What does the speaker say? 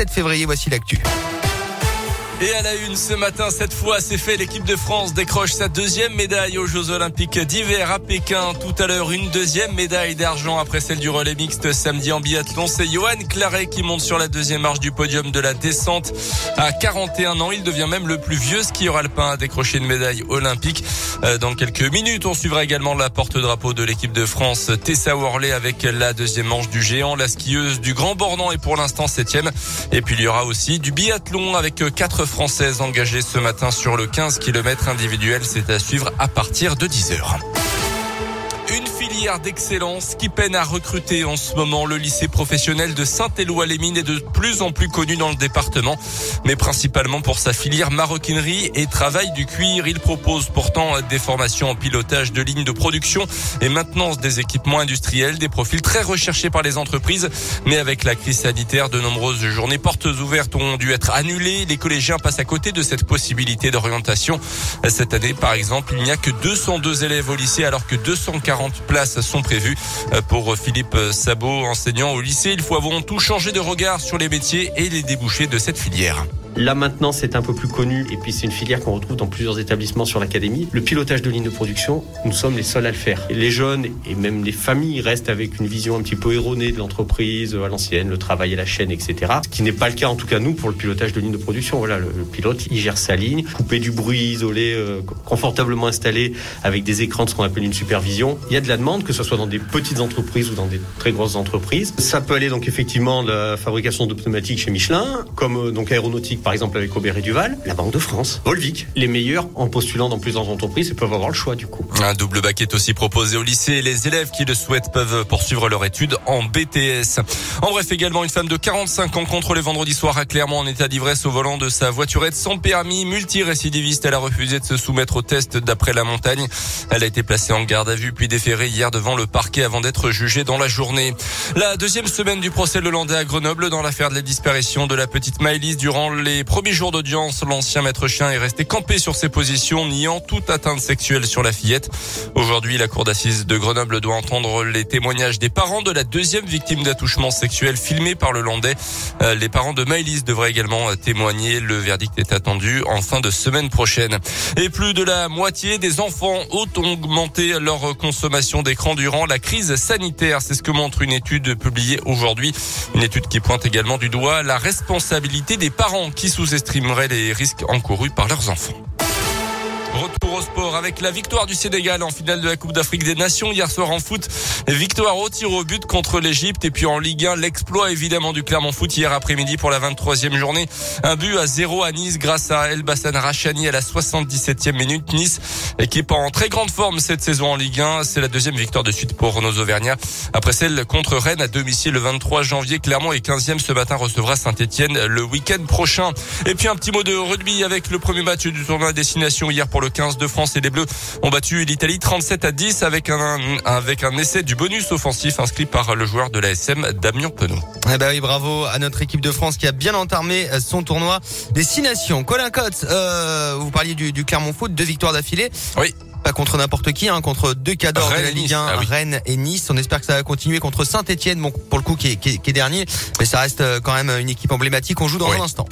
7 février. Voici l'actu. Et à la une ce matin, cette fois, c'est fait. L'équipe de France décroche sa deuxième médaille aux Jeux Olympiques d'hiver à Pékin. Tout à l'heure, une deuxième médaille d'argent après celle du relais mixte samedi en biathlon. C'est Johan Claret qui monte sur la deuxième marche du podium de la descente. À 41 ans, il devient même le plus vieux skieur alpin à décrocher une médaille olympique. Euh, dans quelques minutes, on suivra également la porte-drapeau de l'équipe de France, Tessa Worley, avec la deuxième manche du géant. La skieuse du Grand Bornand est pour l'instant septième. Et puis, il y aura aussi du biathlon avec quatre Française engagée ce matin sur le 15 km individuel. C'est à suivre à partir de 10 heures filière d'excellence qui peine à recruter en ce moment. Le lycée professionnel de Saint-Éloi-les-Mines est de plus en plus connu dans le département, mais principalement pour sa filière maroquinerie et travail du cuir. Il propose pourtant des formations en pilotage de lignes de production et maintenance des équipements industriels, des profils très recherchés par les entreprises. Mais avec la crise sanitaire, de nombreuses journées portes ouvertes ont dû être annulées. Les collégiens passent à côté de cette possibilité d'orientation. Cette année, par exemple, il n'y a que 202 élèves au lycée alors que 240 places sont prévues euh, pour Philippe Sabot, enseignant au lycée. Il faut avant tout changer de regard sur les métiers et les débouchés de cette filière. Là maintenant c'est un peu plus connu et puis c'est une filière qu'on retrouve dans plusieurs établissements sur l'académie. Le pilotage de ligne de production, nous sommes les seuls à le faire. Les jeunes et même les familles restent avec une vision un petit peu erronée de l'entreprise à l'ancienne, le travail à la chaîne, etc. Ce qui n'est pas le cas en tout cas nous pour le pilotage de ligne de production. Voilà, le, pilote il gère sa ligne, couper du bruit, isolé, euh, confortablement installé avec des écrans de ce qu'on appelle une supervision. Il y a de la demande que ce soit dans des petites entreprises ou dans des très grosses entreprises. Ça peut aller donc effectivement de la fabrication de pneumatiques chez Michelin, comme euh, donc aéronautique par exemple avec Aubert et Duval, la Banque de France, Volvic, les meilleurs en postulant dans plusieurs entreprises et peuvent avoir le choix du coup. Un double bac est aussi proposé au lycée. Les élèves qui le souhaitent peuvent poursuivre leur étude en BTS. En bref, également une femme de 45 ans contre les vendredis soirs à Clermont en état d'ivresse au volant de sa voiturette sans permis, multirécidiviste. Elle a refusé de se soumettre au test d'après la montagne. Elle a été placée en garde à vue puis déférée hier devant le parquet avant d'être jugée dans la journée. La deuxième semaine du procès Lelandais à Grenoble dans l'affaire de la disparition de la petite Maëlys durant les les premiers jours d'audience, l'ancien maître chien est resté campé sur ses positions, niant toute atteinte sexuelle sur la fillette. Aujourd'hui, la cour d'assises de Grenoble doit entendre les témoignages des parents de la deuxième victime d'attouchement sexuel filmée par le Landais. Euh, les parents de Maëlys devraient également témoigner. Le verdict est attendu en fin de semaine prochaine. Et plus de la moitié des enfants ont augmenté leur consommation d'écran durant la crise sanitaire. C'est ce que montre une étude publiée aujourd'hui. Une étude qui pointe également du doigt la responsabilité des parents sous-estimeraient les risques encourus par leurs enfants. Avec la victoire du Sénégal en finale de la Coupe d'Afrique des Nations hier soir en foot. Victoire au tir au but contre l'Égypte et puis en Ligue 1 l'exploit évidemment du Clermont Foot hier après-midi pour la 23e journée. Un but à zéro à Nice grâce à El Bassan Rachani à la 77e minute. Nice équipe en très grande forme cette saison en Ligue 1. C'est la deuxième victoire de suite pour Renaud Auvergnat. Après celle contre Rennes à domicile le 23 janvier. Clermont est 15e ce matin recevra Saint-Etienne le week-end prochain. Et puis un petit mot de rugby avec le premier match du tournoi destination hier pour le 15 de France et les Bleus ont battu l'Italie 37 à 10 avec un, avec un essai du bonus offensif inscrit par le joueur de la SM Damien Penaud. Eh ben oui, bravo à notre équipe de France qui a bien entamé son tournoi des six nations. Colin Cotte, euh, vous parliez du, du Clermont Foot, deux victoires d'affilée. Oui pas contre n'importe qui, hein, contre deux cadors de la Ligue 1, ah Rennes et Nice. On espère que ça va continuer contre Saint-Etienne, bon, pour le coup qui est, qui, est, qui est, dernier, mais ça reste euh, quand même une équipe emblématique. On joue dans un instant.